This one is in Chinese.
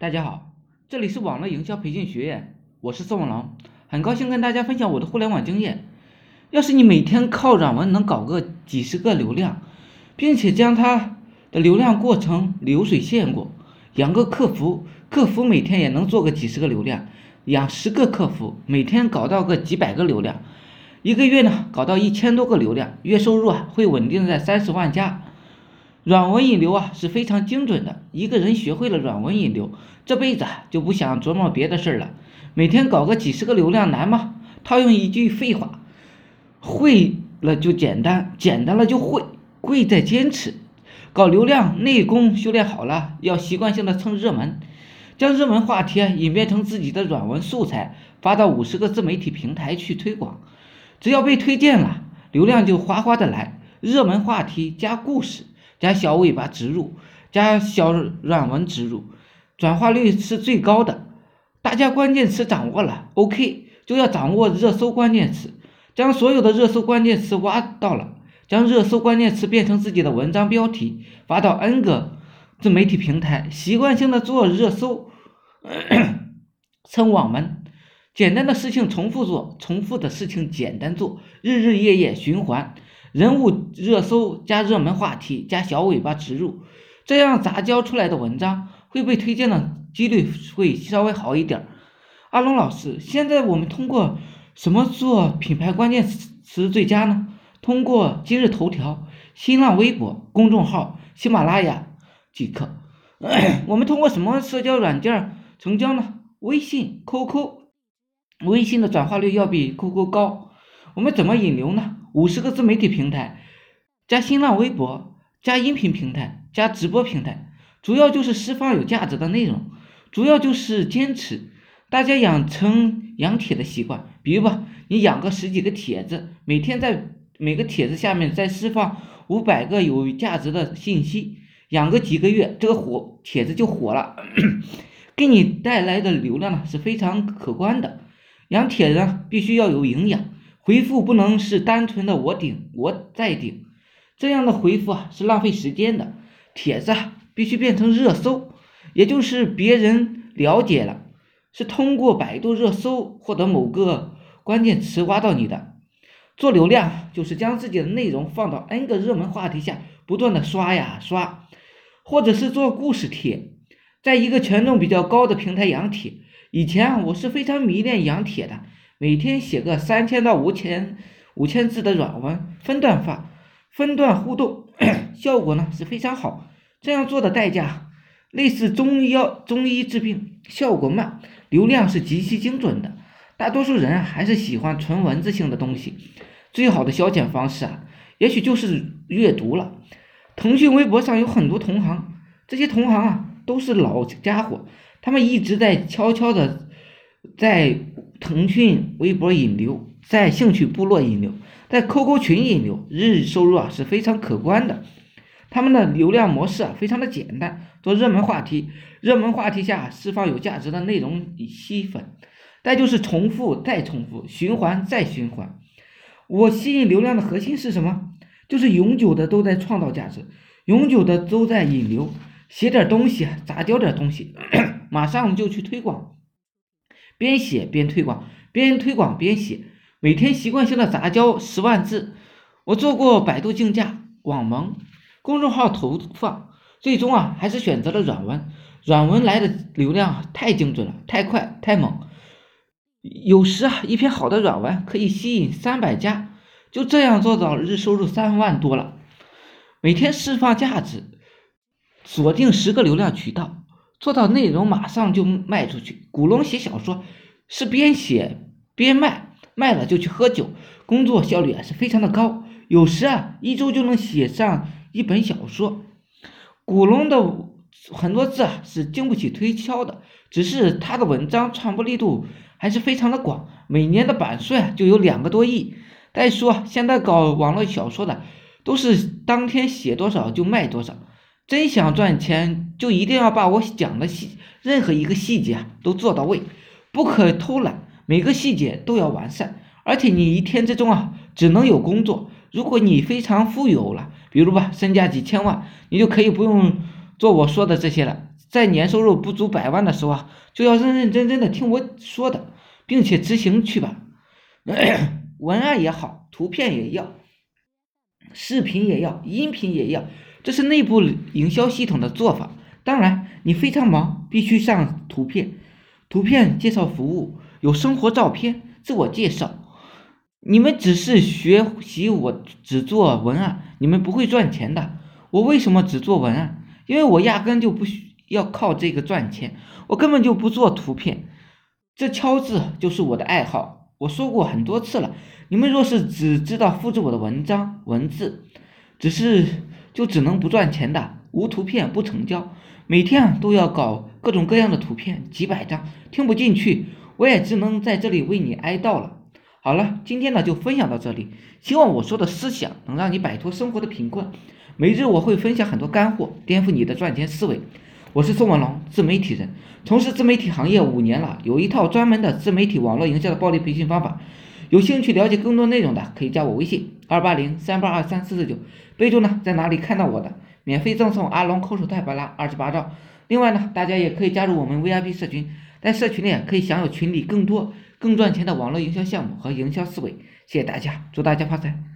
大家好，这里是网络营销培训学院，我是宋文龙，很高兴跟大家分享我的互联网经验。要是你每天靠软文能搞个几十个流量，并且将它的流量过程流水线过，养个客服，客服每天也能做个几十个流量，养十个客服，每天搞到个几百个流量，一个月呢搞到一千多个流量，月收入啊会稳定在三十万加。软文引流啊是非常精准的，一个人学会了软文引流，这辈子就不想琢磨别的事儿了。每天搞个几十个流量难吗？套用一句废话，会了就简单，简单了就会，贵在坚持。搞流量内功修炼好了，要习惯性的蹭热门，将热门话题演变成自己的软文素材，发到五十个自媒体平台去推广。只要被推荐了，流量就哗哗的来。热门话题加故事。加小尾巴植入，加小软文植入，转化率是最高的。大家关键词掌握了，OK，就要掌握热搜关键词，将所有的热搜关键词挖到了，将热搜关键词变成自己的文章标题，发到 N 个自媒体平台，习惯性的做热搜，蹭网文。简单的事情重复做，重复的事情简单做，日日夜夜循环。人物热搜加热门话题加小尾巴植入，这样杂交出来的文章会被推荐的几率会稍微好一点。阿龙老师，现在我们通过什么做品牌关键词最佳呢？通过今日头条、新浪微博、公众号、喜马拉雅即可。我们通过什么社交软件成交呢？微信、QQ。微信的转化率要比 QQ 高。我们怎么引流呢？五十个自媒体平台，加新浪微博，加音频平台，加直播平台，主要就是释放有价值的内容，主要就是坚持。大家养成养帖的习惯，比如吧，你养个十几个帖子，每天在每个帖子下面再释放五百个有价值的信息，养个几个月，这个火帖子就火了，给你带来的流量呢是非常可观的。养帖呢必须要有营养。回复不能是单纯的我顶我再顶，这样的回复啊是浪费时间的。帖子必须变成热搜，也就是别人了解了，是通过百度热搜或者某个关键词挖到你的。做流量就是将自己的内容放到 N 个热门话题下，不断的刷呀刷，或者是做故事帖，在一个权重比较高的平台养帖。以前啊我是非常迷恋养帖的。每天写个三千到五千五千字的软文，分段发，分段互动，效果呢是非常好。这样做的代价，类似中医药中医治病，效果慢，流量是极其精准的。大多数人还是喜欢纯文字性的东西，最好的消遣方式啊，也许就是阅读了。腾讯微博上有很多同行，这些同行啊都是老家伙，他们一直在悄悄的在。腾讯微博引流，在兴趣部落引流，在 QQ 群引流，日收入啊是非常可观的。他们的流量模式啊非常的简单，做热门话题，热门话题下释放有价值的内容以吸粉，再就是重复再重复，循环再循环。我吸引流量的核心是什么？就是永久的都在创造价值，永久的都在引流，写点东西，杂交点东西，马上就去推广。边写边推广，边推广边写，每天习惯性的杂交十万字。我做过百度竞价、网盟、公众号投放，最终啊还是选择了软文。软文来的流量太精准了，太快太猛。有时啊一篇好的软文可以吸引三百加，就这样做到日收入三万多了。每天释放价值，锁定十个流量渠道。做到内容马上就卖出去。古龙写小说是边写边卖，卖了就去喝酒，工作效率啊是非常的高，有时啊一周就能写上一本小说。古龙的很多字啊是经不起推敲的，只是他的文章传播力度还是非常的广，每年的版税啊就有两个多亿。再说现在搞网络小说的都是当天写多少就卖多少。真想赚钱，就一定要把我讲的细任何一个细节都做到位，不可偷懒，每个细节都要完善。而且你一天之中啊，只能有工作。如果你非常富有了，比如吧，身价几千万，你就可以不用做我说的这些了，在年收入不足百万的时候啊，就要认认真真的听我说的，并且执行去吧。文案也好，图片也要，视频也要，音频也要，这是内部营销系统的做法。当然，你非常忙，必须上图片，图片介绍服务，有生活照片，自我介绍。你们只是学习我只做文案，你们不会赚钱的。我为什么只做文案？因为我压根就不需要靠这个赚钱，我根本就不做图片。这敲字就是我的爱好。我说过很多次了，你们若是只知道复制我的文章文字，只是就只能不赚钱的，无图片不成交。每天啊都要搞各种各样的图片，几百张，听不进去，我也只能在这里为你哀悼了。好了，今天呢就分享到这里。希望我说的思想能让你摆脱生活的贫困。每日我会分享很多干货，颠覆你的赚钱思维。我是宋文龙，自媒体人，从事自媒体行业五年了，有一套专门的自媒体网络营销的暴力培训方法。有兴趣了解更多内容的，可以加我微信二八零三八二三四四九，备注呢在哪里看到我的，免费赠送阿龙抠手太白拉二十八兆。另外呢，大家也可以加入我们 VIP 社群，在社群里可以享有群里更多。更赚钱的网络营销项目和营销思维，谢谢大家，祝大家发财。